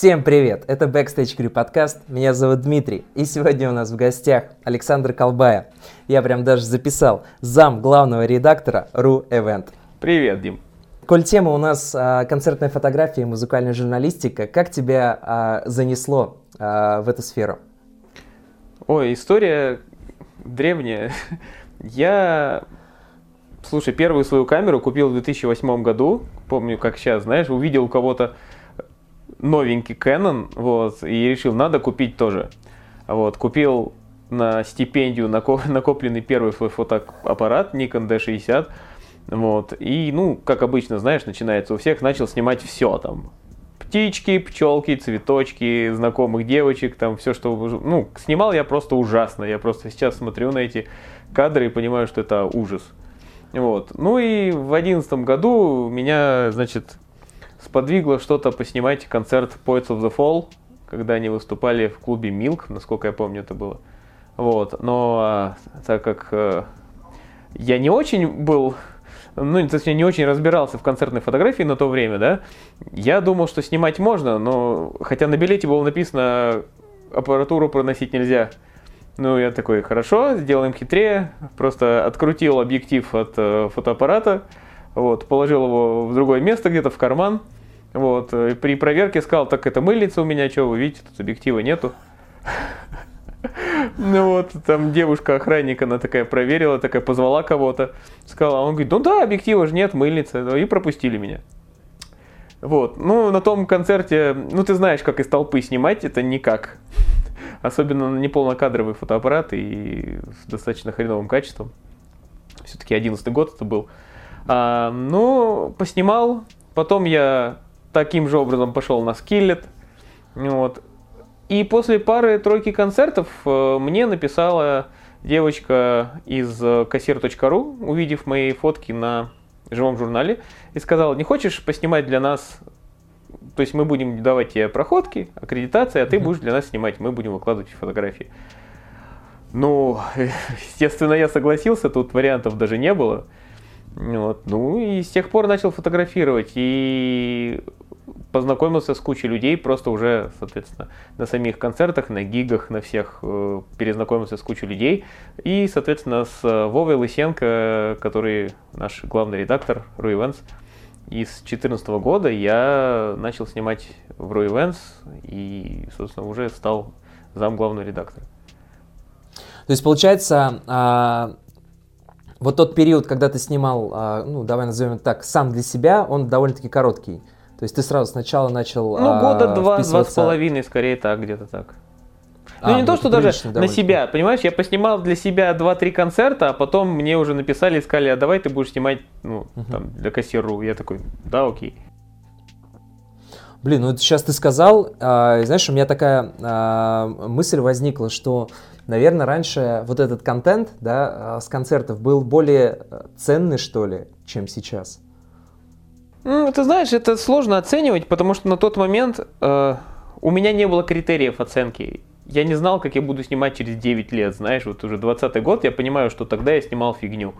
Всем привет! Это Backstage Crew подкаст. Меня зовут Дмитрий. И сегодня у нас в гостях Александр Колбая. Я прям даже записал зам главного редактора RU Event. Привет, Дим. Коль тема у нас а, концертная фотография и музыкальная журналистика, как тебя а, занесло а, в эту сферу? Ой, история древняя. Я, слушай, первую свою камеру купил в 2008 году. Помню, как сейчас, знаешь, увидел у кого-то новенький Canon, вот, и решил, надо купить тоже. Вот, купил на стипендию накопленный первый свой фотоаппарат Nikon D60, вот, и, ну, как обычно, знаешь, начинается у всех, начал снимать все там, птички, пчелки, цветочки, знакомых девочек, там все, что... Ну, снимал я просто ужасно. Я просто сейчас смотрю на эти кадры и понимаю, что это ужас. Вот. Ну и в одиннадцатом году меня, значит, сподвигло что-то поснимать концерт Poets of the Fall, когда они выступали в клубе Milk, насколько я помню это было. Вот, но а, так как э, я не очень был, ну, точнее, не очень разбирался в концертной фотографии на то время, да, я думал, что снимать можно, но хотя на билете было написано аппаратуру проносить нельзя. Ну, я такой, хорошо, сделаем хитрее, просто открутил объектив от э, фотоаппарата, вот, положил его в другое место, где-то в карман. Вот, и при проверке сказал, так это мыльница у меня, что вы видите, тут объектива нету. Ну вот, там девушка-охранник, она такая проверила, такая позвала кого-то, сказала, он говорит, ну да, объектива же нет, мыльница, и пропустили меня. Вот, ну на том концерте, ну ты знаешь, как из толпы снимать, это никак. Особенно на неполнокадровый фотоаппарат и с достаточно хреновым качеством. Все-таки 11 год это был. А, ну, поснимал. Потом я таким же образом пошел на скиллет. Вот. И после пары-тройки концертов э, мне написала девочка из кассир.ру, увидев мои фотки на живом журнале, и сказала, не хочешь поснимать для нас, то есть мы будем давать тебе проходки, аккредитации, а ты будешь для нас снимать, мы будем выкладывать фотографии. Ну, естественно, я согласился, тут вариантов даже не было. Вот. Ну и с тех пор начал фотографировать и познакомился с кучей людей, просто уже, соответственно, на самих концертах, на гигах, на всех э, перезнакомился с кучей людей. И, соответственно, с э, Вовой Лысенко, который наш главный редактор Ру Events, и с 2014 года я начал снимать в Ру Events и, собственно, уже стал зам главного редактора. То есть, получается, а, вот тот период, когда ты снимал, а, ну, давай назовем это так, сам для себя, он довольно-таки короткий. То есть ты сразу сначала начал Ну, года а, два, два с половиной, скорее так, где-то так. Ну, а, не ну, то, что даже на себя, понимаешь, я поснимал для себя 2-3 концерта, а потом мне уже написали и сказали, а давай ты будешь снимать, ну, угу. там, для кассиру. Я такой, да, окей. Блин, ну сейчас ты сказал, э, знаешь, у меня такая э, мысль возникла, что наверное, раньше вот этот контент да, а, с концертов был более э, ценный, что ли, чем сейчас. Ну, ты знаешь, это сложно оценивать, потому что на тот момент э, у меня не было критериев оценки. Я не знал, как я буду снимать через 9 лет, знаешь, вот уже 20 год, я понимаю, что тогда я снимал фигню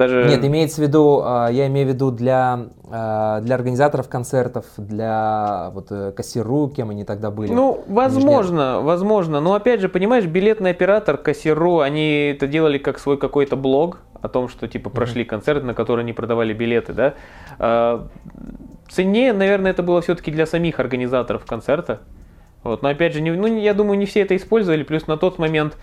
даже... Нет, имеется в виду, а, я имею в виду для, а, для организаторов концертов, для вот э, кассиру, кем они тогда были. Ну, возможно, возможно. Но опять же, понимаешь, билетный оператор, кассиру, они это делали как свой какой-то блог о том, что типа прошли mm-hmm. концерты, на которые они продавали билеты, да. А, ценнее, наверное, это было все-таки для самих организаторов концерта. Вот, но опять же, не, ну, я думаю, не все это использовали. Плюс на тот момент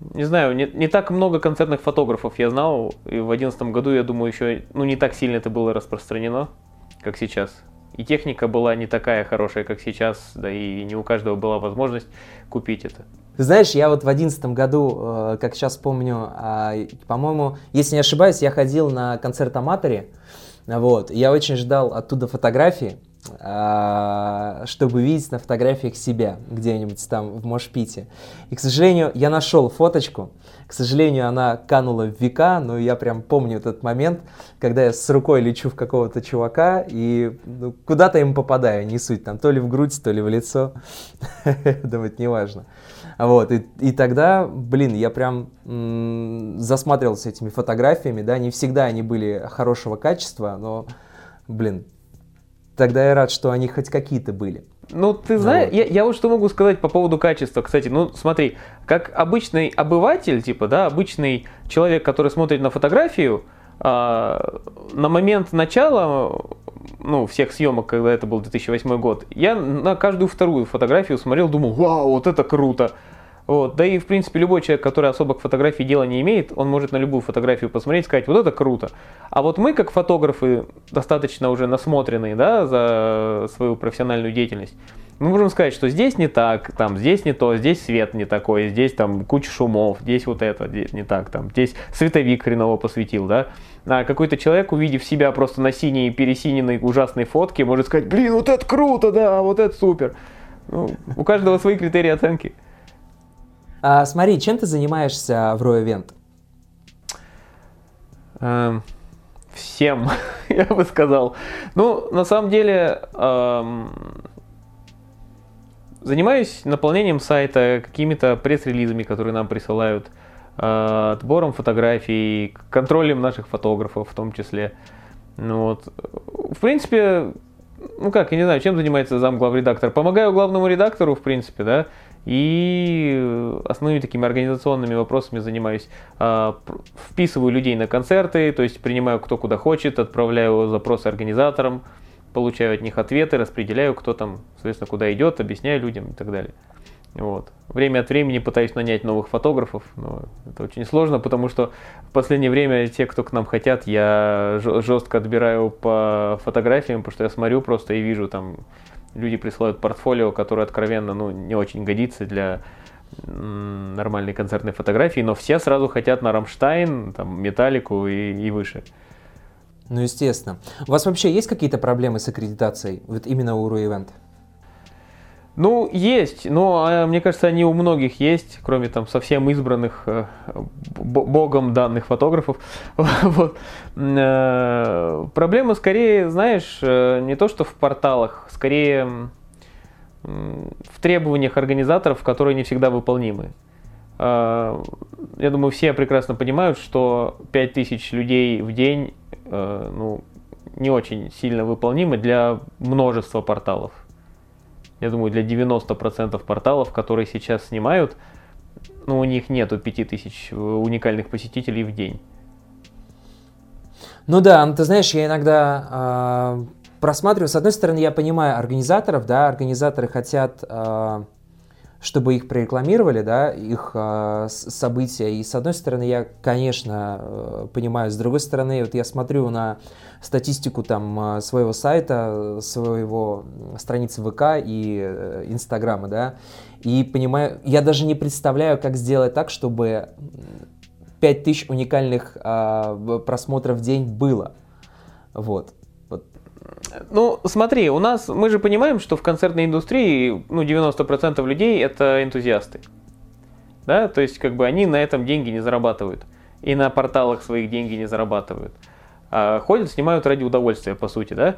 не знаю, не, не так много концертных фотографов я знал, и в 2011 году, я думаю, еще ну, не так сильно это было распространено, как сейчас. И техника была не такая хорошая, как сейчас, да и не у каждого была возможность купить это. Знаешь, я вот в одиннадцатом году, э, как сейчас помню, а, по-моему, если не ошибаюсь, я ходил на концерт Аматоре, вот, я очень ждал оттуда фотографии, чтобы видеть на фотографиях себя где-нибудь там в Мошпите. И, к сожалению, я нашел фоточку. К сожалению, она канула в века, но я прям помню этот момент, когда я с рукой лечу в какого-то чувака и ну, куда-то ему попадаю, не суть, там то ли в грудь, то ли в лицо. Думаю, это неважно. Вот, и, и тогда, блин, я прям засматривался этими фотографиями, да, не всегда они были хорошего качества, но, блин, тогда я рад, что они хоть какие-то были. Ну, ты знаешь, вот. я, я вот что могу сказать по поводу качества. Кстати, ну, смотри, как обычный обыватель, типа, да, обычный человек, который смотрит на фотографию, а, на момент начала ну, всех съемок, когда это был 2008 год, я на каждую вторую фотографию смотрел, думал, вау, вот это круто. Вот. Да и, в принципе, любой человек, который особо к фотографии дела не имеет, он может на любую фотографию посмотреть и сказать, вот это круто. А вот мы, как фотографы, достаточно уже насмотренные да, за свою профессиональную деятельность, мы можем сказать, что здесь не так, там, здесь не то, здесь свет не такой, здесь там куча шумов, здесь вот это здесь не так, там, здесь световик хреново посветил, да. А какой-то человек, увидев себя просто на синей пересиненной ужасной фотке, может сказать, блин, вот это круто, да, вот это супер. Ну, у каждого свои критерии оценки. А, смотри, чем ты занимаешься в Roy Event? Эм, всем, я бы сказал. Ну, на самом деле, эм, занимаюсь наполнением сайта, какими-то пресс-релизами, которые нам присылают, э, отбором фотографий, контролем наших фотографов в том числе. Ну, вот. В принципе, ну как, я не знаю, чем занимается зам главредактор. Помогаю главному редактору, в принципе, да, и основными такими организационными вопросами занимаюсь. А, вписываю людей на концерты, то есть принимаю кто куда хочет, отправляю запросы организаторам, получаю от них ответы, распределяю, кто там, соответственно, куда идет, объясняю людям и так далее. Вот. Время от времени пытаюсь нанять новых фотографов, но это очень сложно, потому что в последнее время те, кто к нам хотят, я жестко отбираю по фотографиям, потому что я смотрю просто и вижу там люди присылают портфолио, которое откровенно ну, не очень годится для нормальной концертной фотографии, но все сразу хотят на Рамштайн, там, Металлику и, и выше. Ну, естественно. У вас вообще есть какие-то проблемы с аккредитацией, вот именно у Event? Ну, есть, но а, мне кажется, они у многих есть, кроме там совсем избранных э, богом данных фотографов. вот. Э, проблема скорее, знаешь, э, не то что в порталах, скорее в требованиях организаторов, которые не всегда выполнимы. Я думаю, все прекрасно понимают, что 5000 людей в день ну, не очень сильно выполнимы для множества порталов я думаю, для 90% порталов, которые сейчас снимают, ну, у них нету 5000 уникальных посетителей в день. Ну да, ну, ты знаешь, я иногда э, просматриваю, с одной стороны, я понимаю организаторов, да, организаторы хотят э, чтобы их прорекламировали, да, их э, события. И с одной стороны, я, конечно, э, понимаю, с другой стороны, вот я смотрю на статистику там своего сайта, своего страницы ВК и э, Инстаграма, да, и понимаю, я даже не представляю, как сделать так, чтобы 5000 уникальных э, просмотров в день было. Вот. Ну, смотри, у нас, мы же понимаем, что в концертной индустрии, ну, 90% людей это энтузиасты. Да, то есть, как бы они на этом деньги не зарабатывают. И на порталах своих деньги не зарабатывают. А ходят, снимают ради удовольствия, по сути, да.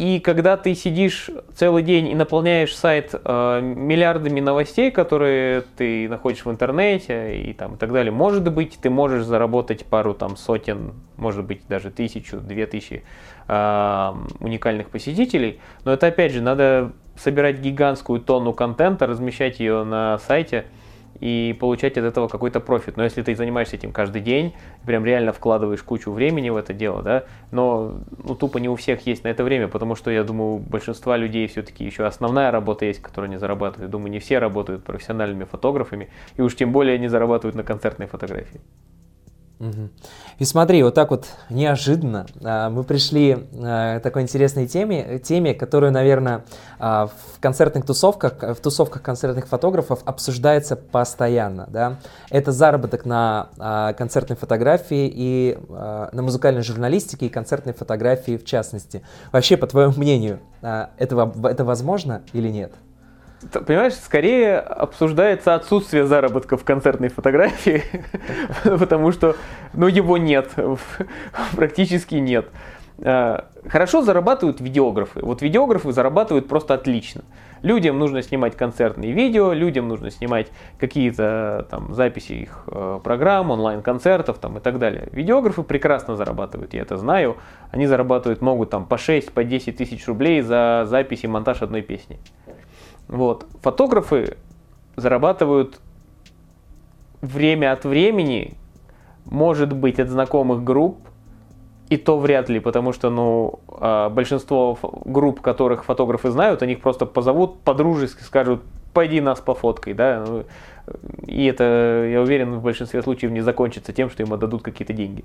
И когда ты сидишь целый день и наполняешь сайт э, миллиардами новостей, которые ты находишь в интернете и там и так далее, может быть, ты можешь заработать пару там сотен, может быть, даже тысячу, две тысячи э, уникальных посетителей, но это опять же надо собирать гигантскую тонну контента, размещать ее на сайте – и получать от этого какой-то профит. Но если ты занимаешься этим каждый день, прям реально вкладываешь кучу времени в это дело, да, но ну, тупо не у всех есть на это время, потому что я думаю, у большинства людей все-таки еще основная работа есть, которая не зарабатывает. Думаю, не все работают профессиональными фотографами, и уж тем более не зарабатывают на концертной фотографии. И смотри, вот так вот неожиданно а, мы пришли а, к такой интересной теме, теме, которую, наверное, а, в концертных тусовках, в тусовках концертных фотографов обсуждается постоянно. Да? Это заработок на концертной фотографии и на музыкальной журналистике и концертной фотографии в частности. Вообще, по твоему мнению, это, это возможно или нет? Понимаешь, скорее обсуждается отсутствие заработка в концертной фотографии, потому что, ну, его нет, практически нет. Э, хорошо зарабатывают видеографы. Вот видеографы зарабатывают просто отлично. Людям нужно снимать концертные видео, людям нужно снимать какие-то там записи их э, программ, онлайн-концертов там и так далее. Видеографы прекрасно зарабатывают, я это знаю. Они зарабатывают, могут там по 6, по 10 тысяч рублей за запись и монтаж одной песни. Вот. Фотографы зарабатывают время от времени, может быть, от знакомых групп, и то вряд ли, потому что, ну, а, большинство групп, которых фотографы знают, они их просто позовут по-дружески, скажут, пойди нас пофоткай, да, ну, и это, я уверен, в большинстве случаев не закончится тем, что им отдадут какие-то деньги.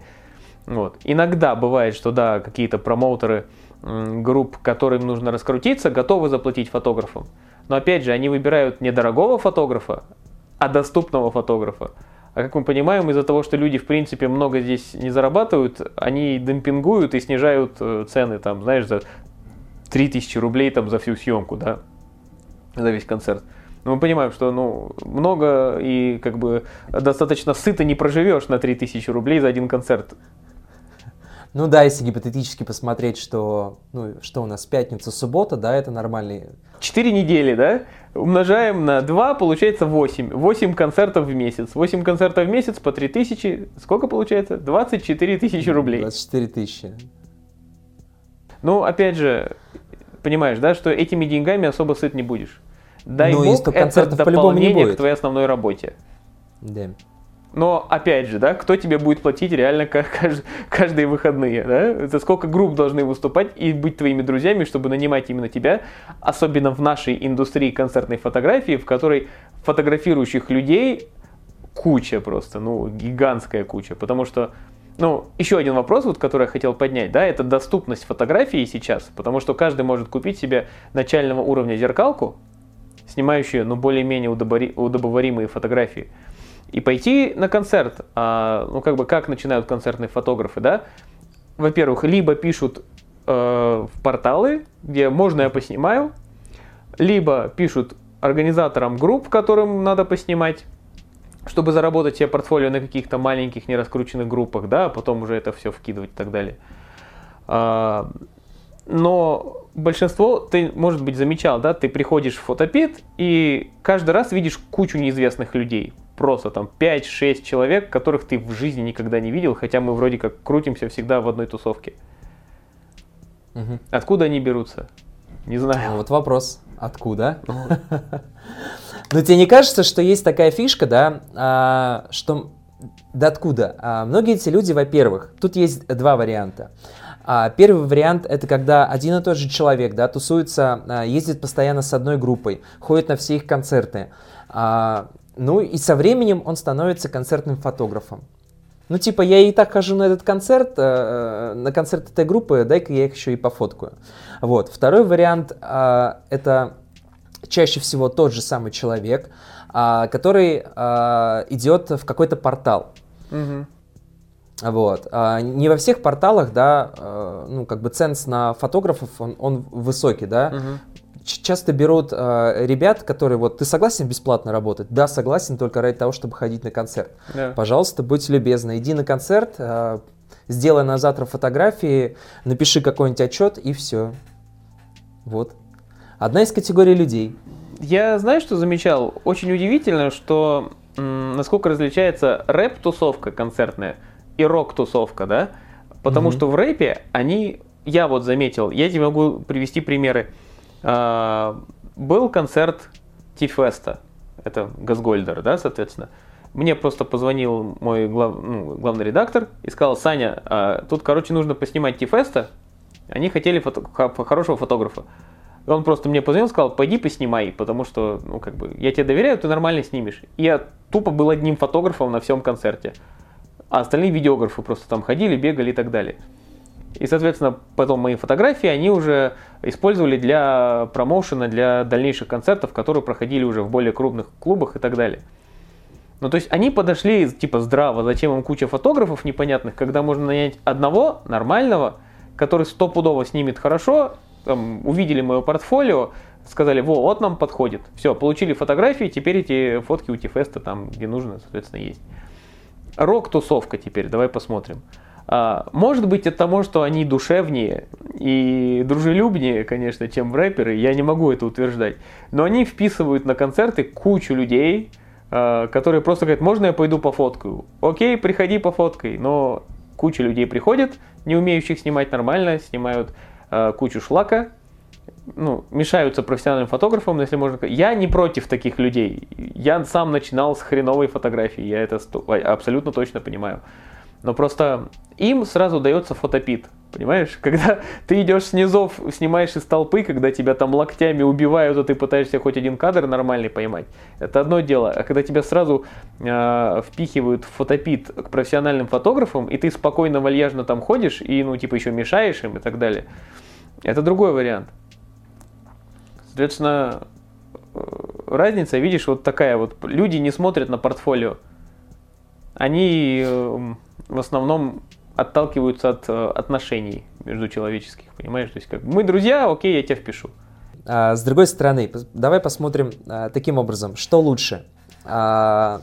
Вот. Иногда бывает, что да, какие-то промоутеры групп, которым нужно раскрутиться, готовы заплатить фотографам. Но опять же, они выбирают не дорогого фотографа, а доступного фотографа. А как мы понимаем, из-за того, что люди, в принципе, много здесь не зарабатывают, они демпингуют и снижают э, цены, там, знаешь, за 3000 рублей там, за всю съемку, да, за весь концерт. Но мы понимаем, что ну, много и как бы достаточно сыто не проживешь на 3000 рублей за один концерт. Ну да, если гипотетически посмотреть, что, ну, что у нас пятница, суббота, да, это нормальный... Четыре недели, да? Умножаем на 2, получается 8. 8 концертов в месяц. 8 концертов в месяц по 3 тысячи. Сколько получается? 24 тысячи рублей. 24 тысячи. Ну, опять же, понимаешь, да, что этими деньгами особо сыт не будешь. Дай ну, бог, это дополнение к твоей основной работе. Да. Но опять же, да, кто тебе будет платить реально каждые выходные, да? За сколько групп должны выступать и быть твоими друзьями, чтобы нанимать именно тебя, особенно в нашей индустрии концертной фотографии, в которой фотографирующих людей куча просто, ну, гигантская куча, потому что ну, еще один вопрос, вот, который я хотел поднять, да, это доступность фотографии сейчас, потому что каждый может купить себе начального уровня зеркалку, снимающую, ну, более-менее удобоваримые фотографии и пойти на концерт. А, ну, как бы, как начинают концертные фотографы, да? Во-первых, либо пишут э, в порталы, где можно я поснимаю, либо пишут организаторам групп, которым надо поснимать, чтобы заработать себе портфолио на каких-то маленьких нераскрученных группах, да, а потом уже это все вкидывать и так далее. А, но большинство, ты, может быть, замечал, да, ты приходишь в фотопит и каждый раз видишь кучу неизвестных людей просто там 5-6 человек, которых ты в жизни никогда не видел, хотя мы вроде как крутимся всегда в одной тусовке. Угу. Откуда они берутся? Не знаю. Ну, вот вопрос. Откуда? Но тебе не кажется, что есть такая фишка, да, а, что да откуда? А, многие эти люди, во-первых, тут есть два варианта. А, первый вариант это когда один и тот же человек, да, тусуется, ездит постоянно с одной группой, ходит на все их концерты. Ну и со временем он становится концертным фотографом. Ну типа я и так хожу на этот концерт, э, на концерт этой группы, дай-ка я их еще и пофоткаю. Вот. Второй вариант э, это чаще всего тот же самый человек, э, который э, идет в какой-то портал. Угу. Вот. Не во всех порталах, да, э, ну, как бы ценз на фотографов, он, он высокий, да. Угу часто берут э, ребят, которые вот, ты согласен бесплатно работать? Да, согласен, только ради того, чтобы ходить на концерт. Да. Пожалуйста, будь любезны, иди на концерт, э, сделай на завтра фотографии, напиши какой-нибудь отчет и все. Вот. Одна из категорий людей. Я, знаю, что замечал? Очень удивительно, что насколько различается рэп-тусовка концертная и рок-тусовка, да? Потому mm что в рэпе они, я вот заметил, я тебе могу привести примеры. А, был концерт Тифеста, это Газгольдер, да, соответственно. Мне просто позвонил мой глав, ну, главный редактор и сказал, Саня, а, тут, короче, нужно поснимать Тифеста. Они хотели фото, хорошего фотографа. Он просто мне позвонил и сказал, пойди поснимай, потому что, ну, как бы, я тебе доверяю, ты нормально снимешь. И я тупо был одним фотографом на всем концерте. А остальные видеографы просто там ходили, бегали и так далее. И, соответственно, потом мои фотографии они уже использовали для промоушена, для дальнейших концертов, которые проходили уже в более крупных клубах и так далее. Ну, то есть они подошли типа здраво, зачем им куча фотографов непонятных, когда можно нанять одного нормального, который стопудово снимет хорошо, там, увидели мое портфолио, сказали, во, вот нам подходит. Все, получили фотографии, теперь эти фотки у Тифеста там, где нужно, соответственно, есть. Рок-тусовка теперь, давай посмотрим. А, может быть, от того, что они душевнее и дружелюбнее, конечно, чем рэперы, я не могу это утверждать. Но они вписывают на концерты кучу людей, а, которые просто говорят, можно я пойду пофоткаю? Окей, приходи пофоткай. Но куча людей приходит, не умеющих снимать нормально, снимают а, кучу шлака, ну, мешаются профессиональным фотографам, если можно. Я не против таких людей. Я сам начинал с хреновой фотографии, я это абсолютно точно понимаю. Но просто им сразу дается фотопит. Понимаешь, когда ты идешь снизов, снимаешь из толпы, когда тебя там локтями убивают, а ты пытаешься хоть один кадр нормальный поймать, это одно дело. А когда тебя сразу э, впихивают в фотопит к профессиональным фотографам, и ты спокойно, вальяжно там ходишь, и, ну, типа, еще мешаешь им и так далее, это другой вариант. Соответственно, э, разница, видишь, вот такая вот. Люди не смотрят на портфолио. Они эм, в основном отталкиваются от э, отношений между человеческих, понимаешь? То есть как мы друзья, окей, я тебя впишу. А, с другой стороны, давай посмотрим а, таким образом, что лучше. А,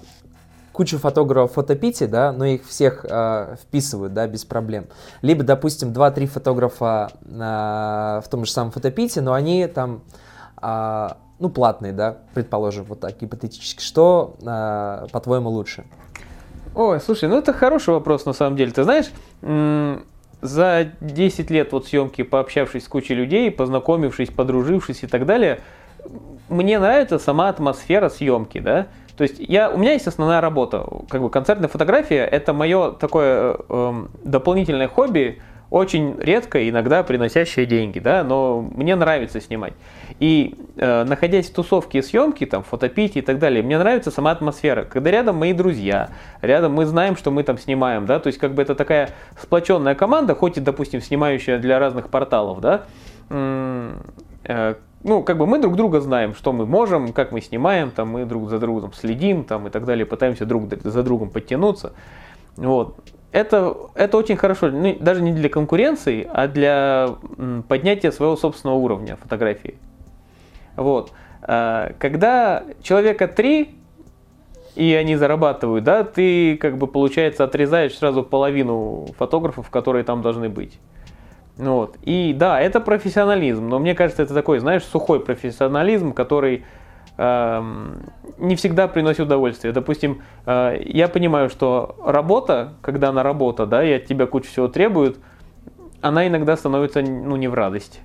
кучу фотографов в фотопите, да, но их всех а, вписывают, да, без проблем. Либо, допустим, 2-3 фотографа а, в том же самом фотопите, но они там, а, ну, платные, да, предположим, вот так гипотетически. Что, а, по-твоему, лучше? Ой, слушай, ну это хороший вопрос на самом деле. Ты знаешь, за 10 лет вот съемки, пообщавшись с кучей людей, познакомившись, подружившись и так далее, мне нравится сама атмосфера съемки, да. То есть я, у меня есть основная работа, как бы концертная фотография, это мое такое э, дополнительное хобби, очень редко, иногда приносящие деньги, да, но мне нравится снимать. И э, находясь в тусовке и съемке, там, фотопите и так далее, мне нравится сама атмосфера, когда рядом мои друзья, рядом мы знаем, что мы там снимаем, да, то есть как бы это такая сплоченная команда, хоть и, допустим, снимающая для разных порталов, да, э, ну, как бы мы друг друга знаем, что мы можем, как мы снимаем, там, мы друг за другом следим, там, и так далее, пытаемся друг за другом подтянуться, вот это, это очень хорошо, ну, даже не для конкуренции, а для поднятия своего собственного уровня фотографии. Вот. А, когда человека три, и они зарабатывают, да, ты, как бы, получается, отрезаешь сразу половину фотографов, которые там должны быть. Вот. И да, это профессионализм, но мне кажется, это такой, знаешь, сухой профессионализм, который не всегда приносит удовольствие. Допустим, э, я понимаю, что работа, когда она работа, да, и от тебя кучу всего требует, она иногда становится ну, не в радость.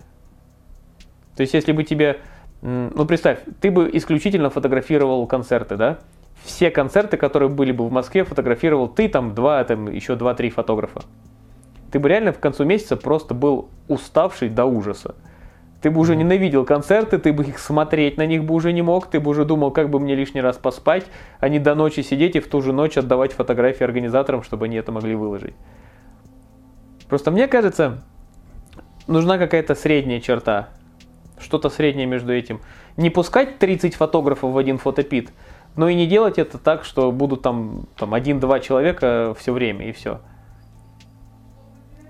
То есть, если бы тебе, ну представь, ты бы исключительно фотографировал концерты, да? Все концерты, которые были бы в Москве, фотографировал ты, там два, там еще два-три фотографа. Ты бы реально в концу месяца просто был уставший до ужаса. Ты бы уже ненавидел концерты, ты бы их смотреть на них бы уже не мог, ты бы уже думал, как бы мне лишний раз поспать, а не до ночи сидеть и в ту же ночь отдавать фотографии организаторам, чтобы они это могли выложить. Просто мне кажется, нужна какая-то средняя черта. Что-то среднее между этим. Не пускать 30 фотографов в один фотопит, но и не делать это так, что будут там, там один-два человека все время и все.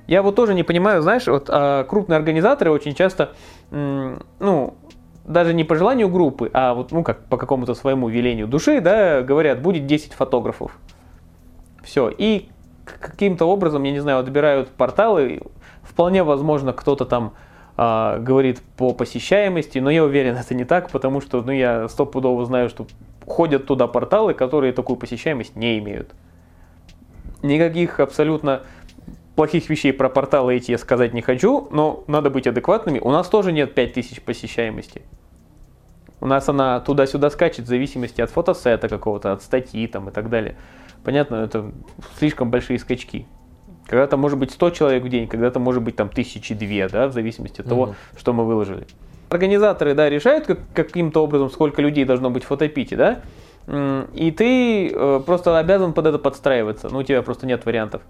Я вот тоже не понимаю, знаешь, вот а, крупные организаторы очень часто, ну, даже не по желанию группы, а вот, ну, как по какому-то своему велению души, да, говорят, будет 10 фотографов. Все. И каким-то образом, я не знаю, отбирают порталы. Вполне возможно, кто-то там а, говорит по посещаемости, но я уверен, это не так, потому что, ну, я стопудово знаю, что ходят туда порталы, которые такую посещаемость не имеют. Никаких абсолютно плохих вещей про порталы эти я сказать не хочу, но надо быть адекватными. У нас тоже нет 5000 посещаемости. У нас она туда-сюда скачет в зависимости от фотосета какого-то, от статьи там и так далее. Понятно, это слишком большие скачки. Когда-то может быть 100 человек в день, когда-то может быть там тысячи две, да, в зависимости от того, угу. что мы выложили. Организаторы, да, решают как, каким-то образом, сколько людей должно быть в фотопите, да, и ты э, просто обязан под это подстраиваться, ну, у тебя просто нет вариантов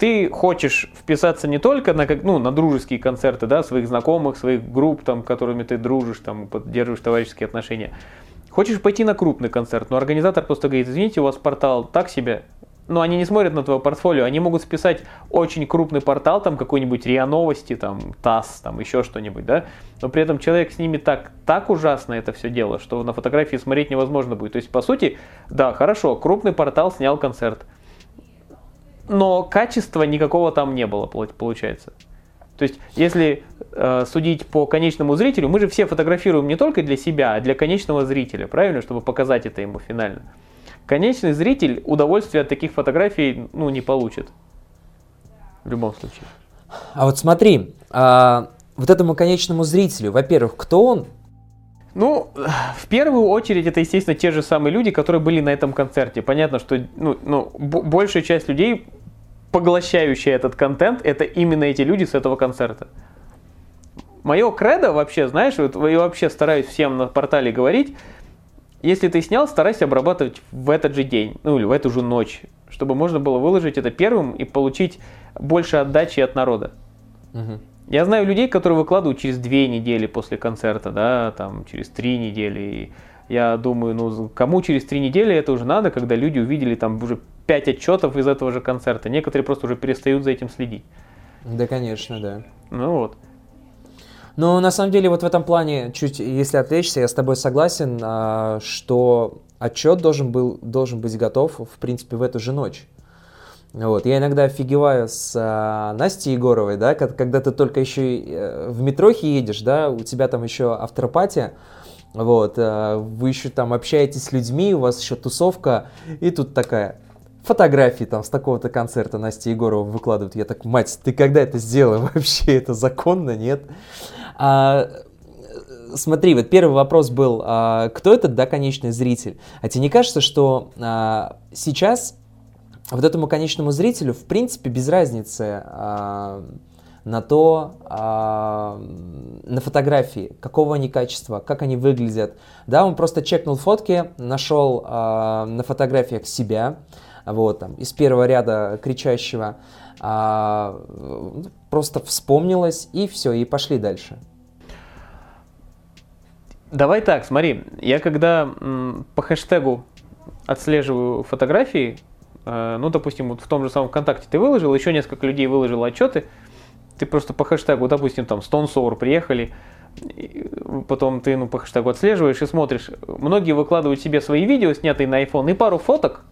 ты хочешь вписаться не только на, как, ну, на дружеские концерты, да, своих знакомых, своих групп, там, которыми ты дружишь, там, поддерживаешь товарищеские отношения. Хочешь пойти на крупный концерт, но организатор просто говорит, извините, у вас портал так себе, но они не смотрят на твое портфолио, они могут списать очень крупный портал, там какой-нибудь РИА Новости, там ТАСС, там еще что-нибудь, да, но при этом человек с ними так, так ужасно это все дело, что на фотографии смотреть невозможно будет. То есть, по сути, да, хорошо, крупный портал снял концерт, но качества никакого там не было, получается. То есть, если э, судить по конечному зрителю, мы же все фотографируем не только для себя, а для конечного зрителя, правильно, чтобы показать это ему финально. Конечный зритель удовольствия от таких фотографий ну, не получит. В любом случае. А вот смотри, а, вот этому конечному зрителю, во-первых, кто он? Ну, в первую очередь, это, естественно, те же самые люди, которые были на этом концерте. Понятно, что ну, ну, большая часть людей поглощающие этот контент, это именно эти люди с этого концерта. Мое кредо вообще, знаешь, вот я вообще стараюсь всем на портале говорить, если ты снял, старайся обрабатывать в этот же день, ну или в эту же ночь, чтобы можно было выложить это первым и получить больше отдачи от народа. Угу. Я знаю людей, которые выкладывают через две недели после концерта, да, там через три недели. И я думаю, ну кому через три недели это уже надо, когда люди увидели там уже пять отчетов из этого же концерта. Некоторые просто уже перестают за этим следить. Да, конечно, да. Ну вот. Но на самом деле вот в этом плане, чуть если отвлечься, я с тобой согласен, а, что отчет должен, был, должен быть готов, в принципе, в эту же ночь. Вот. Я иногда офигеваю с а, Настей Егоровой, да, когда ты только еще э, в метрохе едешь, да, у тебя там еще автропатия, вот, а, вы еще там общаетесь с людьми, у вас еще тусовка, и тут такая, фотографии там с такого-то концерта Настя Егорова выкладывают. Я так, мать, ты когда это сделала? Вообще это законно, нет? А, смотри, вот первый вопрос был, а, кто этот, да, конечный зритель? А тебе не кажется, что а, сейчас вот этому конечному зрителю, в принципе, без разницы а, на то, а, на фотографии, какого они качества, как они выглядят. Да, он просто чекнул фотки, нашел а, на фотографиях себя, вот, там, из первого ряда кричащего, а, просто вспомнилось, и все, и пошли дальше. Давай так, смотри, я когда м, по хэштегу отслеживаю фотографии, э, ну, допустим, вот в том же самом ВКонтакте ты выложил, еще несколько людей выложило отчеты, ты просто по хэштегу, допустим, там, Stone Sour приехали, потом ты ну, по хэштегу отслеживаешь и смотришь. Многие выкладывают себе свои видео, снятые на iPhone, и пару фоток,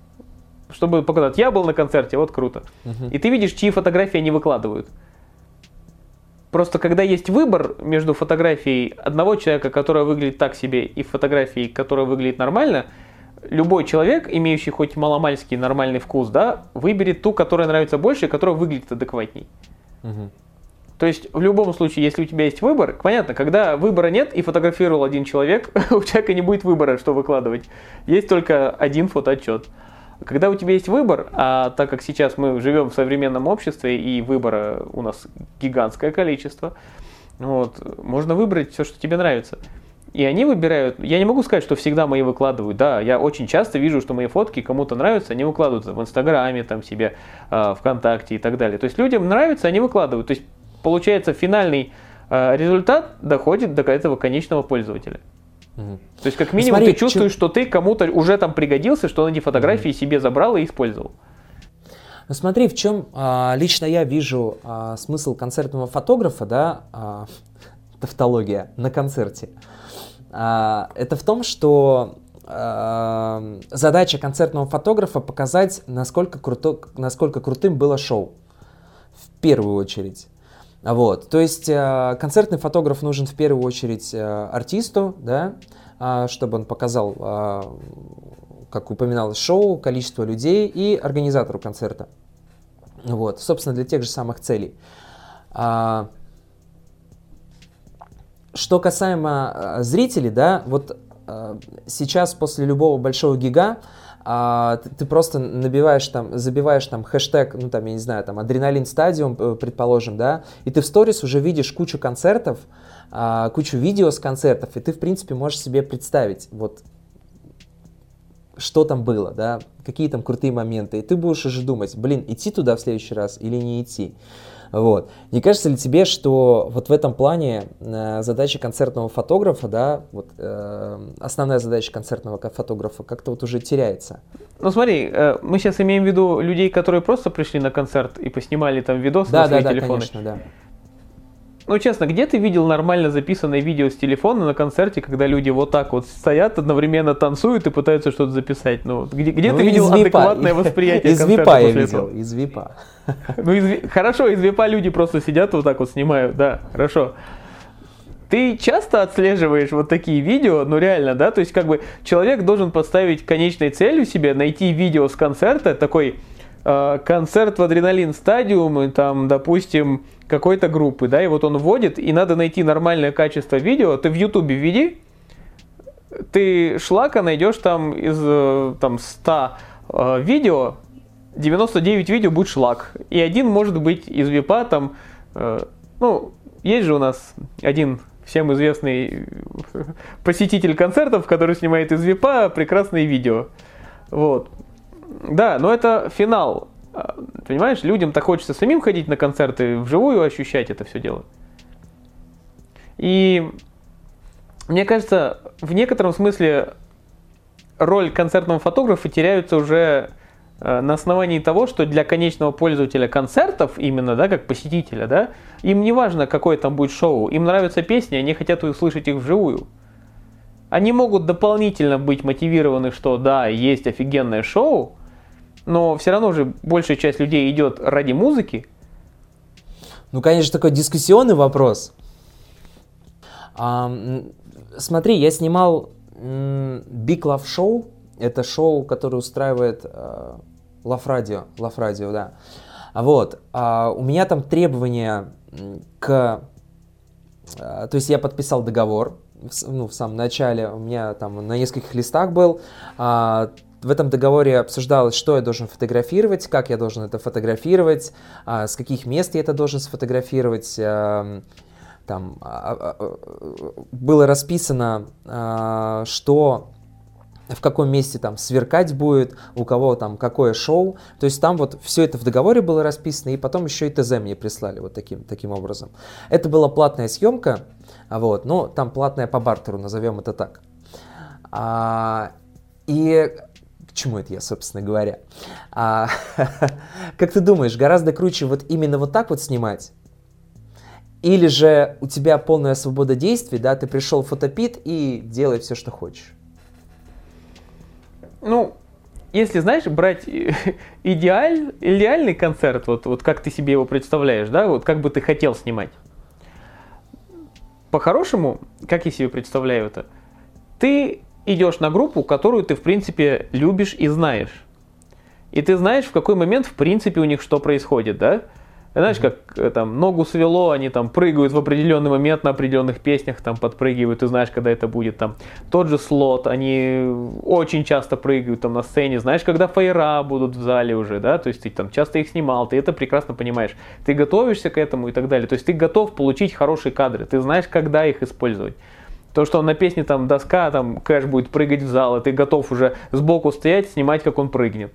чтобы показать, я был на концерте, вот круто. Угу. И ты видишь, чьи фотографии они выкладывают. Просто когда есть выбор между фотографией одного человека, которая выглядит так себе, и фотографией, которая выглядит нормально, любой человек, имеющий хоть маломальский нормальный вкус, да, выберет ту, которая нравится больше, и которая выглядит адекватней. Угу. То есть в любом случае, если у тебя есть выбор, понятно, когда выбора нет и фотографировал один человек, у человека не будет выбора, что выкладывать. Есть только один фотоотчет. Когда у тебя есть выбор, а так как сейчас мы живем в современном обществе и выбора у нас гигантское количество, вот, можно выбрать все, что тебе нравится. И они выбирают, я не могу сказать, что всегда мои выкладывают, да, я очень часто вижу, что мои фотки кому-то нравятся, они выкладываются в Инстаграме, там себе, э, ВКонтакте и так далее. То есть людям нравится, они выкладывают. То есть получается финальный э, результат доходит до этого конечного пользователя. То есть, как минимум, Смотри, ты чувствуешь, чем... что ты кому-то уже там пригодился, что он эти фотографии угу. себе забрал и использовал. Ну смотри, в чем а, лично я вижу а, смысл концертного фотографа, да, а, тавтология на концерте. А, это в том, что а, задача концертного фотографа показать, насколько, круто, насколько крутым было шоу. В первую очередь. Вот, то есть э, концертный фотограф нужен в первую очередь э, артисту, да, э, чтобы он показал, э, как упоминалось, шоу, количество людей и организатору концерта. Вот, собственно, для тех же самых целей. А, что касаемо э, зрителей, да, вот сейчас после любого большого гига а, ты, ты просто набиваешь там, забиваешь там хэштег, ну там, я не знаю, там, адреналин стадиум, э, предположим, да, и ты в сторис уже видишь кучу концертов, а, кучу видео с концертов, и ты, в принципе, можешь себе представить, вот, что там было, да, какие там крутые моменты, и ты будешь уже думать, блин, идти туда в следующий раз или не идти. Вот. Не кажется ли тебе, что вот в этом плане э, задача концертного фотографа, да, вот э, основная задача концертного фотографа как-то вот уже теряется? Ну смотри, э, мы сейчас имеем в виду людей, которые просто пришли на концерт и поснимали там видосы да, на свои да, телефоны. Да, конечно, да. Ну, честно, где ты видел нормально записанное видео с телефона на концерте, когда люди вот так вот стоят, одновременно танцуют и пытаются что-то записать? Ну, где, где Ну, ты видел випа. адекватное восприятие Из концерта випа я видел, этого? из випа. Ну, из хорошо, из випа люди просто сидят вот так вот снимают, да, хорошо. Ты часто отслеживаешь вот такие видео, ну реально, да, то есть как бы человек должен поставить конечной целью себе найти видео с концерта, такой концерт в адреналин стадиум, и там, допустим, какой-то группы, да, и вот он вводит, и надо найти нормальное качество видео, ты в ютубе введи, ты шлака найдешь там из э, там 100 э, видео, 99 видео будет шлак. И один может быть из випа там, э, ну, есть же у нас один всем известный э, посетитель концертов, который снимает из випа прекрасные видео. Вот. Да, но это финал. А, Понимаешь, людям так хочется самим ходить на концерты, вживую ощущать это все дело. И мне кажется, в некотором смысле роль концертного фотографа теряется уже э, на основании того, что для конечного пользователя концертов, именно, да, как посетителя, да, им не важно, какое там будет шоу, им нравятся песни, они хотят услышать их вживую. Они могут дополнительно быть мотивированы, что да, есть офигенное шоу, но все равно же большая часть людей идет ради музыки. Ну, конечно, такой дискуссионный вопрос. А, смотри, я снимал Big Love Show. Это шоу, которое устраивает э, Love Radio. Love Radio, да. А Вот. а, у меня там требования к... а, то есть я подписал договор в, ну, в самом начале. У меня там на нескольких листах был. А, в этом договоре обсуждалось, что я должен фотографировать, как я должен это фотографировать, а, с каких мест я это должен сфотографировать. ам, там а, а, а, было расписано, а, что в каком месте там сверкать будет, у кого там какое шоу. То есть там вот все это в договоре было расписано, и потом еще и ТЗ мне прислали вот таким, таким образом. Это была платная съемка, а вот, но там платная по бартеру, назовем это так. А, и чему это я, собственно говоря? А, как ты думаешь, гораздо круче вот именно вот так вот снимать? Или же у тебя полная свобода действий, да, ты пришел в фотопит и делай все, что хочешь. Ну, если, знаешь, брать идеаль, идеальный концерт, вот, вот как ты себе его представляешь, да, вот как бы ты хотел снимать. По-хорошему, как я себе представляю это, ты идешь на группу, которую ты, в принципе, любишь и знаешь. И ты знаешь, в какой момент, в принципе, у них что происходит, да? Знаешь, как э, там ногу свело, они там прыгают в определенный момент на определенных песнях, там подпрыгивают, ты знаешь, когда это будет, там тот же слот, они очень часто прыгают там на сцене, знаешь, когда фаера будут в зале уже, да, то есть ты там часто их снимал, ты это прекрасно понимаешь, ты готовишься к этому и так далее, то есть ты готов получить хорошие кадры, ты знаешь, когда их использовать. То, что на песне там доска, там кэш будет прыгать в зал, и ты готов уже сбоку стоять, снимать, как он прыгнет.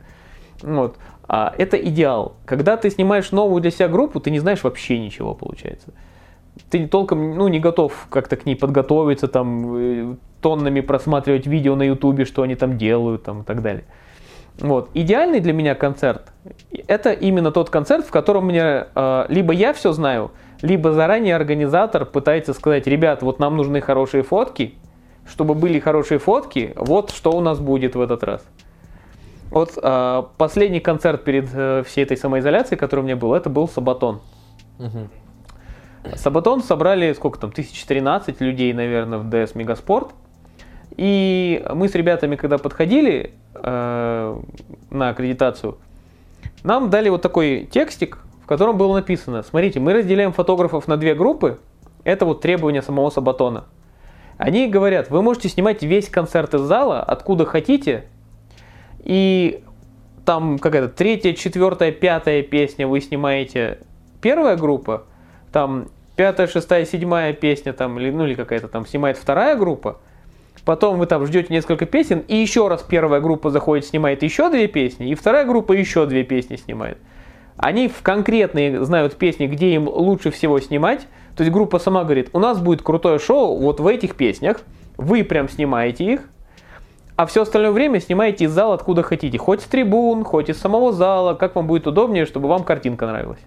Вот. А это идеал. Когда ты снимаешь новую для себя группу, ты не знаешь вообще ничего, получается. Ты толком ну, не готов как-то к ней подготовиться, там, э, тоннами просматривать видео на ютубе, что они там делают там, и так далее. Вот. Идеальный для меня концерт – это именно тот концерт, в котором мне э, либо я все знаю, либо заранее организатор пытается сказать, ребят, вот нам нужны хорошие фотки, чтобы были хорошие фотки, вот что у нас будет в этот раз. Вот э, последний концерт перед э, всей этой самоизоляцией, который у меня был, это был Сабатон. Мгм. Сабатон собрали, сколько там, 1013 людей, наверное, в ДС Мегаспорт. И мы с ребятами, когда подходили э, на аккредитацию, нам дали вот такой текстик, в котором было написано, смотрите, мы разделяем фотографов на две группы, это вот требования самого Сабатона. Они говорят, вы можете снимать весь концерт из зала, откуда хотите, и там какая-то третья, четвертая, пятая песня вы снимаете первая группа, там пятая, шестая, седьмая песня, там, или, ну или какая-то там снимает вторая группа, потом вы там ждете несколько песен, и еще раз первая группа заходит, снимает еще две песни, и вторая группа еще две песни снимает. Они в конкретные знают песни, где им лучше всего снимать. То есть группа сама говорит, у нас будет крутое шоу вот в этих песнях, вы прям снимаете их, а все остальное время снимаете из зала откуда хотите. Хоть с трибун, хоть из самого зала, как вам будет удобнее, чтобы вам картинка нравилась.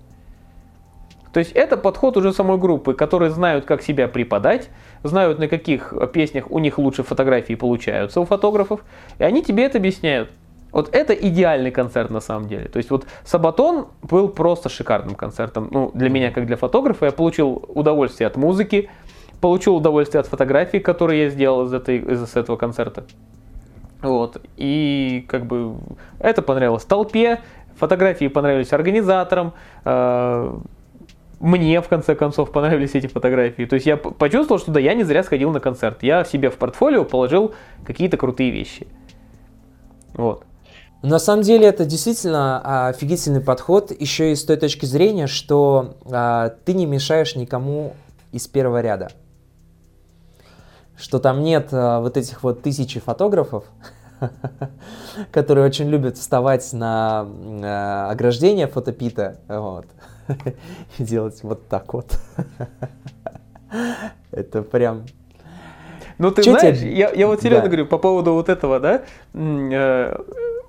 То есть это подход уже самой группы, которые знают, как себя преподать, знают, на каких песнях у них лучше фотографии получаются у фотографов, и они тебе это объясняют. Вот это идеальный концерт на самом деле. То есть вот Сабатон был просто шикарным концертом. Ну, для меня, как для фотографа, я получил удовольствие от музыки, получил удовольствие от фотографий, которые я сделал из, этой, из этого концерта. Вот. И как бы это понравилось толпе, фотографии понравились организаторам, э, мне, в конце концов, понравились эти фотографии. То есть я почувствовал, что да, я не зря сходил на концерт. Я себе в портфолио положил какие-то крутые вещи. Вот. На самом деле это действительно а, офигительный подход, еще и с той точки зрения, что а, ты не мешаешь никому из первого ряда. Что там нет а, вот этих вот тысячи фотографов, которые очень любят вставать на а, ограждение фотопита вот, и делать вот так вот. Это прям ну, ты Чё знаешь, тебе... я, я вот серьезно да. говорю по поводу вот этого, да, э,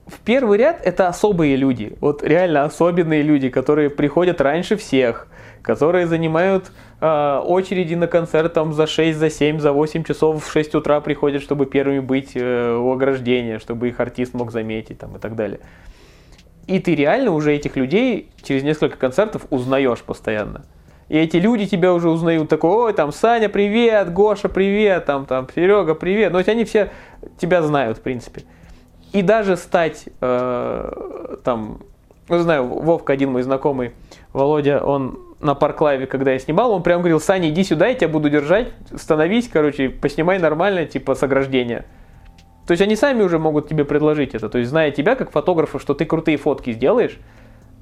в первый ряд это особые люди, вот реально особенные люди, которые приходят раньше всех, которые занимают э, очереди на концерт там за 6, за 7, за 8 часов в 6 утра приходят, чтобы первыми быть э, у ограждения, чтобы их артист мог заметить там и так далее. И ты реально уже этих людей через несколько концертов узнаешь постоянно. И эти люди тебя уже узнают, такой, ой, там, Саня, привет, Гоша, привет, там, там, Серега, привет. Но ну, они все тебя знают, в принципе. И даже стать, э, там, не знаю, Вовка, один мой знакомый, Володя, он на парклайве, когда я снимал, он прям говорил, Саня, иди сюда, я тебя буду держать, становись, короче, поснимай нормально, типа, с ограждения. То есть они сами уже могут тебе предложить это. То есть, зная тебя как фотографа, что ты крутые фотки сделаешь,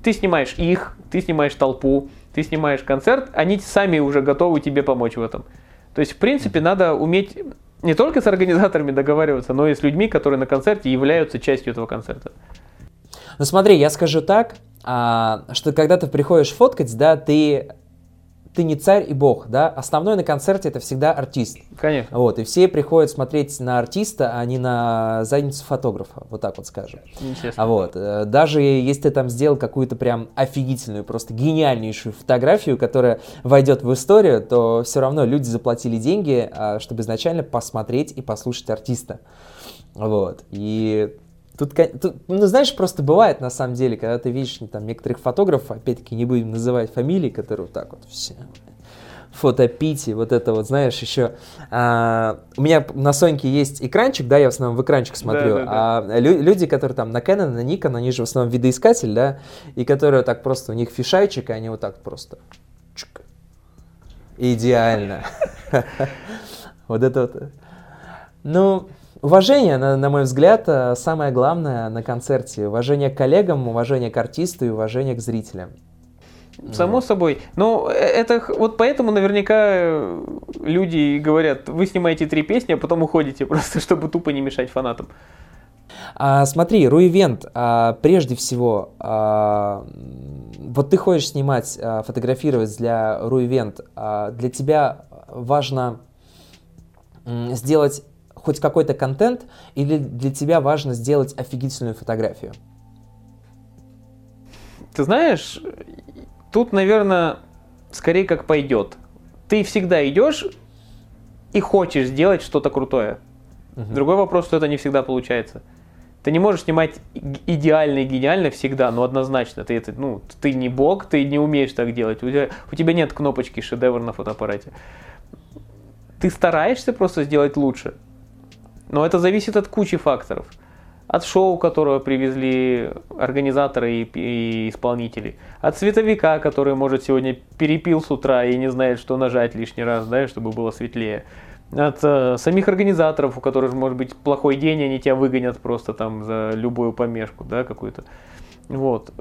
ты снимаешь их, ты снимаешь толпу, ты снимаешь концерт, они сами уже готовы тебе помочь в этом. То есть, в принципе, надо уметь не только с организаторами договариваться, но и с людьми, которые на концерте являются частью этого концерта. Ну смотри, я скажу так, а, что когда ты приходишь фоткать, да, ты ты не царь и бог, да, основной на концерте это всегда артист. Конечно. Вот, и все приходят смотреть на артиста, а не на задницу фотографа, вот так вот скажем. А вот, э, даже если ты там сделал какую-то прям офигительную, просто гениальнейшую фотографию, которая войдет в историю, то все равно люди заплатили деньги, а, чтобы изначально посмотреть и послушать артиста. Вот, и Тут, тут, ну, знаешь, просто бывает, на самом деле, когда ты видишь там, некоторых фотографов, опять-таки не будем называть фамилии, которые вот так вот все фотопити, вот это вот, знаешь, еще... А, у меня на Соньке есть экранчик, да, я в основном в экранчик смотрю, да, да, да. а лю- люди, которые там на Canon, на Nikon, они же в основном видоискатель, да, и которые так просто, у них фишайчик, и они вот так просто... Идеально. Вот это вот... Ну, Уважение, на, на мой взгляд, э, самое главное на концерте. Уважение к коллегам, уважение к артисту и уважение к зрителям. Само вот. собой. Но э, это вот поэтому наверняка э, люди говорят, вы снимаете три песни, а потом уходите, просто чтобы тупо не мешать фанатам. А, смотри, Руивент, а, прежде всего, а, вот ты хочешь снимать, а, фотографировать для Руивент, а, для тебя важно сделать хоть какой-то контент, или для тебя важно сделать офигительную фотографию? Ты знаешь, тут, наверное, скорее как пойдет. Ты всегда идешь и хочешь сделать что-то крутое. Угу. Другой вопрос, что это не всегда получается. Ты не можешь снимать идеально и гениально всегда, но однозначно. Ты, это, ну, ты не бог, ты не умеешь так делать. У тебя, у тебя нет кнопочки шедевр на фотоаппарате. Ты стараешься просто сделать лучше. Но это зависит от кучи факторов. От шоу, которое привезли организаторы и, и исполнители. От световика, который, может, сегодня перепил с утра и не знает, что нажать лишний раз, да, чтобы было светлее. От э, самих организаторов, у которых может быть плохой день, они тебя выгонят просто там за любую помешку, да, какую-то. Вот.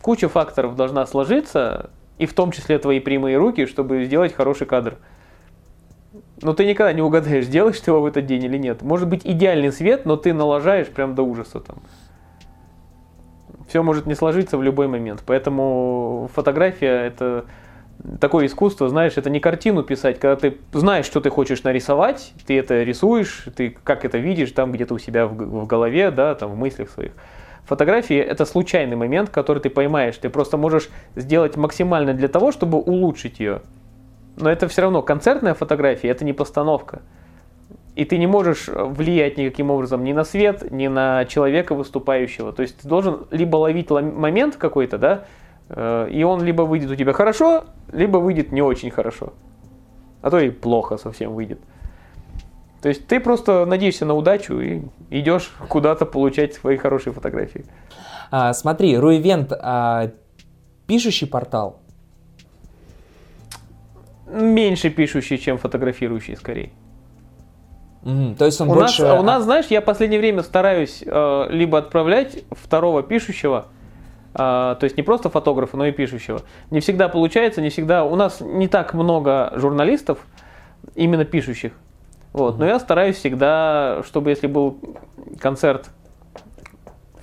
Куча факторов должна сложиться, и в том числе твои прямые руки, чтобы сделать хороший кадр. Но ты никогда не угадаешь, делаешь ты его в этот день или нет. Может быть идеальный свет, но ты налажаешь прям до ужаса там. Все может не сложиться в любой момент. Поэтому фотография это такое искусство, знаешь, это не картину писать, когда ты знаешь, что ты хочешь нарисовать, ты это рисуешь, ты как это видишь там где-то у себя в, в голове, да, там в мыслях своих. Фотографии это случайный момент, который ты поймаешь. Ты просто можешь сделать максимально для того, чтобы улучшить ее. Но это все равно концертная фотография, это не постановка. И ты не можешь влиять никаким образом ни на свет, ни на человека выступающего. То есть ты должен либо ловить момент какой-то, да, э, и он либо выйдет у тебя хорошо, либо выйдет не очень хорошо. А то и плохо совсем выйдет. То есть ты просто надеешься на удачу и идешь куда-то получать свои хорошие фотографии. А, смотри, Руивент а, пишущий портал? Меньше пишущий, чем фотографирующий, скорее. Mm, то есть он у больше... Нас, у нас, знаешь, я в последнее время стараюсь э, либо отправлять второго пишущего, э, то есть не просто фотографа, но и пишущего. Не всегда получается, не всегда... У нас не так много журналистов, именно пишущих. Вот. Mm-hmm. Но я стараюсь всегда, чтобы если был концерт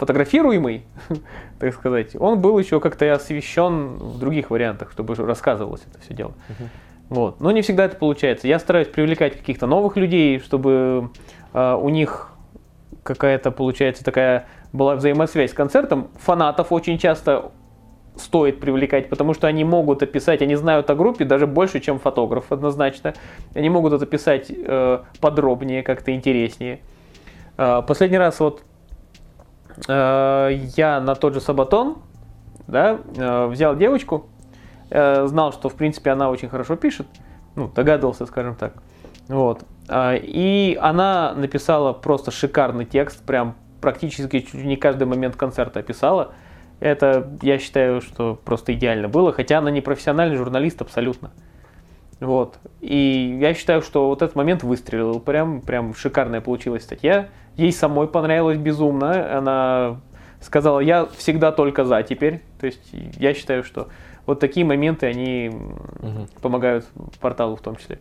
фотографируемый, так сказать, он был еще как-то освещен в других вариантах, чтобы рассказывалось это все дело. Uh-huh. Вот. Но не всегда это получается. Я стараюсь привлекать каких-то новых людей, чтобы э, у них какая-то, получается, такая была взаимосвязь с концертом. Фанатов очень часто стоит привлекать, потому что они могут описать, они знают о группе даже больше, чем фотограф однозначно. Они могут это описать э, подробнее, как-то интереснее. Э, последний раз вот э, я на тот же Сабатон да, э, взял девочку, знал, что в принципе она очень хорошо пишет, ну, догадывался, скажем так. Вот. А, и она написала просто шикарный текст, прям практически чуть не каждый момент концерта описала. Это, я считаю, что просто идеально было, хотя она не профессиональный журналист абсолютно. Вот. И я считаю, что вот этот момент выстрелил. Прям, прям шикарная получилась статья. Ей самой понравилось безумно. Она сказала, я всегда только за теперь. То есть я считаю, что вот такие моменты, они угу. помогают порталу в том числе.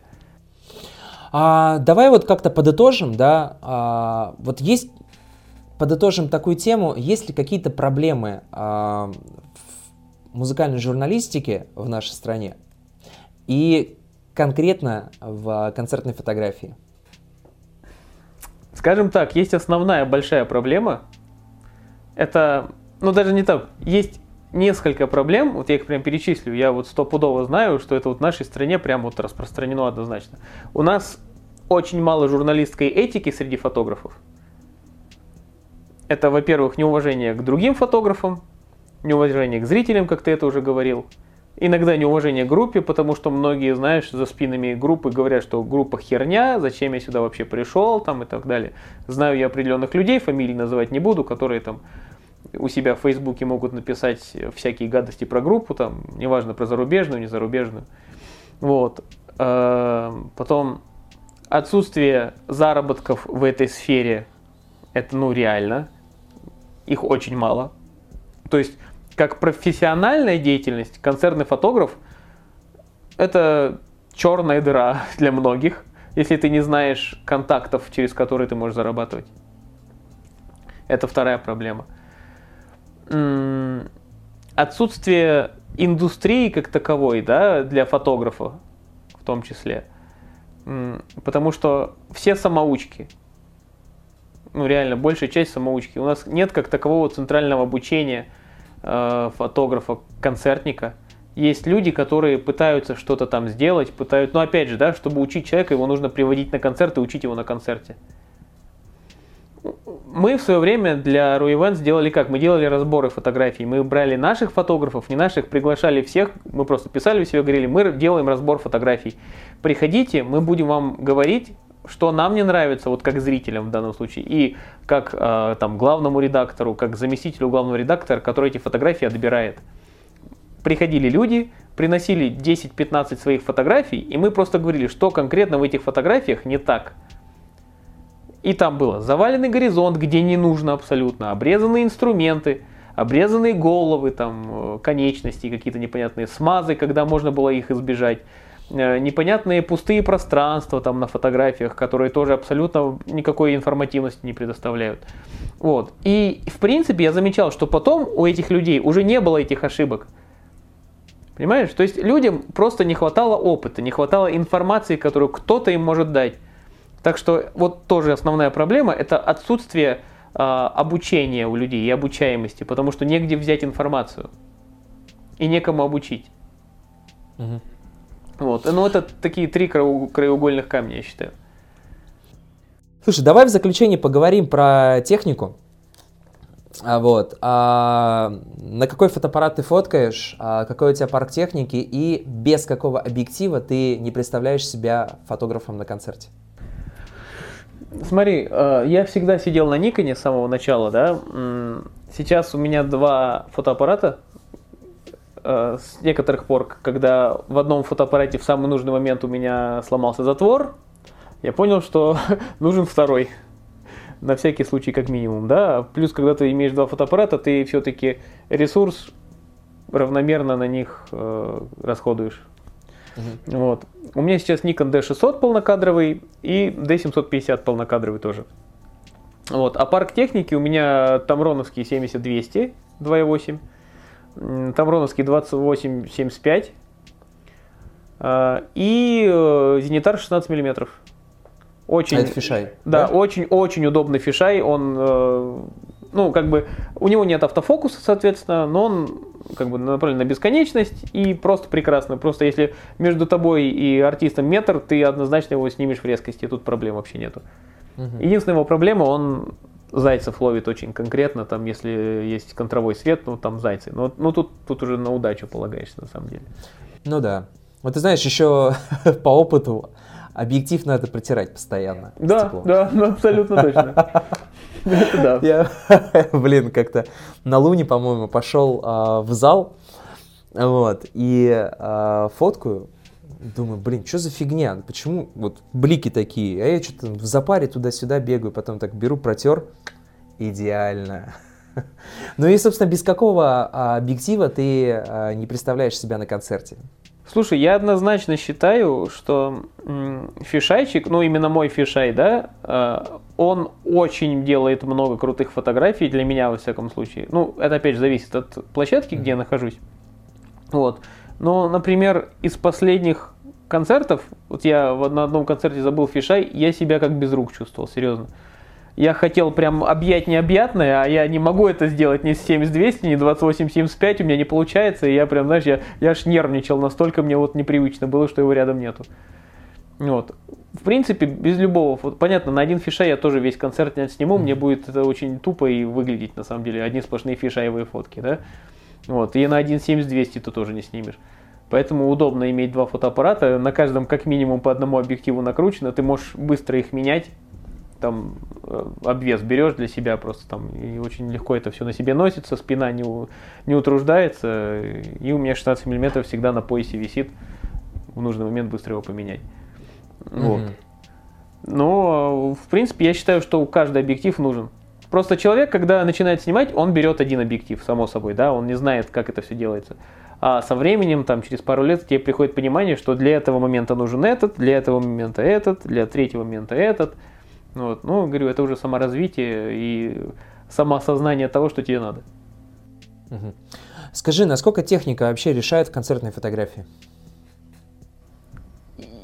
А, давай вот как-то подытожим, да, а, вот есть, подытожим такую тему, есть ли какие-то проблемы а, в музыкальной журналистике в нашей стране и конкретно в концертной фотографии? Скажем так, есть основная большая проблема, это, ну даже не так, есть несколько проблем, вот я их прям перечислю, я вот стопудово знаю, что это вот в нашей стране прям вот распространено однозначно. У нас очень мало журналистской этики среди фотографов. Это, во-первых, неуважение к другим фотографам, неуважение к зрителям, как ты это уже говорил. Иногда неуважение к группе, потому что многие, знаешь, за спинами группы говорят, что группа херня, зачем я сюда вообще пришел, там и так далее. Знаю я определенных людей, фамилии называть не буду, которые там у себя в Фейсбуке могут написать всякие гадости про группу, там, неважно, про зарубежную, не зарубежную. Вот. Эм, потом отсутствие заработков в этой сфере, это, ну, реально. Их очень мало. То есть, как профессиональная деятельность, концертный фотограф – это черная дыра для многих, если ты не знаешь контактов, через которые ты можешь зарабатывать. Это вторая проблема – отсутствие индустрии как таковой, да, для фотографа в том числе. Потому что все самоучки. Ну, реально, большая часть самоучки. У нас нет как такового центрального обучения фотографа, концертника. Есть люди, которые пытаются что-то там сделать, пытаются, но опять же, да, чтобы учить человека, его нужно приводить на концерт и учить его на концерте мы в свое время для Ru Event сделали как? Мы делали разборы фотографий. Мы брали наших фотографов, не наших, приглашали всех. Мы просто писали у себя, говорили, мы делаем разбор фотографий. Приходите, мы будем вам говорить, что нам не нравится, вот как зрителям в данном случае, и как э, там главному редактору, как заместителю главного редактора, который эти фотографии отбирает. Приходили люди, приносили 10-15 своих фотографий, и мы просто говорили, что конкретно в этих фотографиях не так. И там было заваленный горизонт, где не нужно абсолютно, обрезанные инструменты, обрезанные головы, там, э, конечности, какие-то непонятные смазы, когда можно было их избежать, непонятные пустые пространства там на фотографиях, которые тоже абсолютно никакой информативности не предоставляют. Вот. И в принципе я замечал, что потом у этих людей уже не было этих ошибок. Понимаешь? То есть людям просто не хватало опыта, не хватало информации, которую кто-то им может дать. Так что вот тоже основная проблема – это отсутствие обучения у людей и обучаемости, потому что негде взять информацию и некому обучить. Угу. Вот. Ну, это такие три краеугольных камня, я считаю. Слушай, давай в заключение поговорим про технику. А вот, а, на какой фотоаппарат ты фоткаешь, а, какой у тебя парк техники и без какого объектива ты не представляешь себя фотографом на концерте? Смотри, э, я всегда сидел на Никоне с самого начала, да. Сейчас у меня два фотоаппарата с некоторых пор, когда в одном фотоаппарате в самый нужный момент у меня сломался затвор, я понял, что нужен второй. На всякий случай, как минимум, да. Плюс, когда ты имеешь два фотоаппарата, ты все-таки ресурс равномерно на них э, расходуешь. Угу. Вот. У меня сейчас Nikon D600 полнокадровый и D750 полнокадровый тоже. Вот. А парк техники у меня Тамроновский 70-200 2.8, Тамроновский 28-75 э, и э, Зенитар 16 миллиметров. Очень, а это фишай. Да, очень-очень удобный фишай. Он, э, ну, как бы, у него нет автофокуса, соответственно, но он как бы направлен на бесконечность и просто прекрасно. Просто если между тобой и артистом метр, ты однозначно его снимешь в резкости, тут проблем вообще нету. Угу. Единственная его проблема, он зайцев ловит очень конкретно, там, если есть контровой свет, ну, там зайцы. Но, ну, тут, тут уже на удачу полагаешься, на самом деле. Ну да. Вот ты знаешь, еще по опыту объектив надо протирать постоянно. Да, да, ну, абсолютно точно. Да. Я, блин, как-то на Луне, по-моему, пошел а, в зал, вот, и а, фоткаю, думаю, блин, что за фигня, почему вот блики такие, а я что-то в запаре туда-сюда бегаю, потом так беру, протер, идеально. Ну и, собственно, без какого а, объектива ты а, не представляешь себя на концерте? Слушай, я однозначно считаю, что фишайчик, ну именно мой фишай, да, э, он очень делает много крутых фотографий для меня, во всяком случае. Ну, это опять же зависит от площадки, где я нахожусь. Вот. Но, например, из последних концертов, вот я на одном концерте забыл фишай, я себя как без рук чувствовал, серьезно я хотел прям объять необъятное, а я не могу это сделать ни с 7200, ни 2875, у меня не получается, и я прям, знаешь, я, я аж нервничал, настолько мне вот непривычно было, что его рядом нету. Вот. В принципе, без любого, вот, понятно, на один фиша я тоже весь концерт не сниму, мне будет это очень тупо и выглядеть, на самом деле, одни сплошные фишаевые фотки, да. Вот, и на один 7200 ты тоже не снимешь. Поэтому удобно иметь два фотоаппарата, на каждом как минимум по одному объективу накручено, ты можешь быстро их менять, там э, обвес берешь для себя просто там, и очень легко это все на себе носится, спина не, не утруждается, и у меня 16 миллиметров всегда на поясе висит, в нужный момент быстро его поменять. Mm-hmm. Вот. Но, в принципе, я считаю, что каждый объектив нужен. Просто человек, когда начинает снимать, он берет один объектив, само собой, да, он не знает, как это все делается. А со временем, там, через пару лет тебе приходит понимание, что для этого момента нужен этот, для этого момента этот, для третьего момента этот – вот. Ну, говорю, это уже саморазвитие и самоосознание того, что тебе надо. Угу. Скажи, насколько техника вообще решает в концертной фотографии?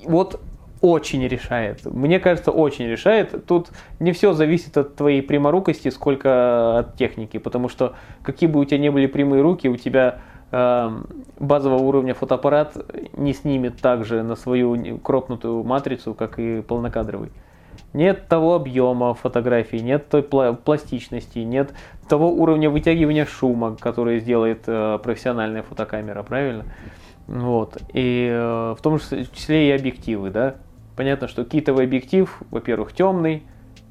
Вот очень решает. Мне кажется, очень решает. Тут не все зависит от твоей пряморукости, сколько от техники. Потому что какие бы у тебя не были прямые руки, у тебя э, базового уровня фотоаппарат не снимет также на свою кропнутую матрицу, как и полнокадровый. Нет того объема фотографии, нет той пластичности, нет того уровня вытягивания шума, который сделает э, профессиональная фотокамера, правильно? Вот. И э, в том числе и объективы, да. Понятно, что китовый объектив, во-первых, темный,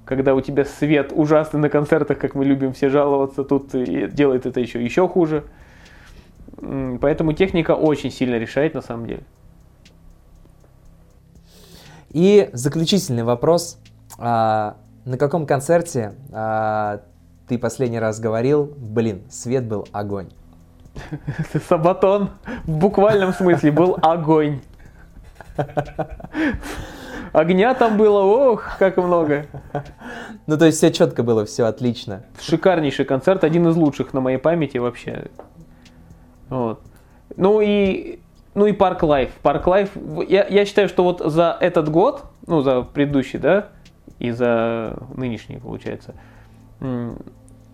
когда у тебя свет ужасный на концертах, как мы любим все жаловаться, тут делает это еще, еще хуже. Поэтому техника очень сильно решает на самом деле. И заключительный вопрос. А, на каком концерте а, ты последний раз говорил, блин, свет был огонь? Сабатон в буквальном смысле был огонь. Огня там было, ох, как много. Ну, то есть все четко было, все отлично. Шикарнейший концерт, один из лучших на моей памяти вообще. Вот. Ну и ну и Park Live. Park Live, я, я считаю, что вот за этот год, ну за предыдущий, да, и за нынешний, получается,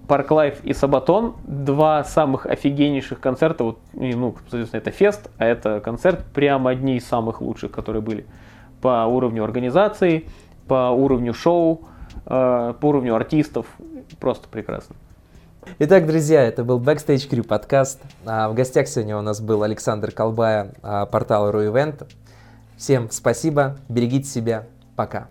Park Live и Sabaton, два самых офигеннейших концерта, вот, ну, соответственно, это фест, а это концерт, прямо одни из самых лучших, которые были по уровню организации, по уровню шоу, э, по уровню артистов, просто прекрасно. Итак, друзья, это был Backstage Crew подкаст. А, в гостях сегодня у нас был Александр Колбая, а, портал RuEvent. Всем спасибо, берегите себя, пока.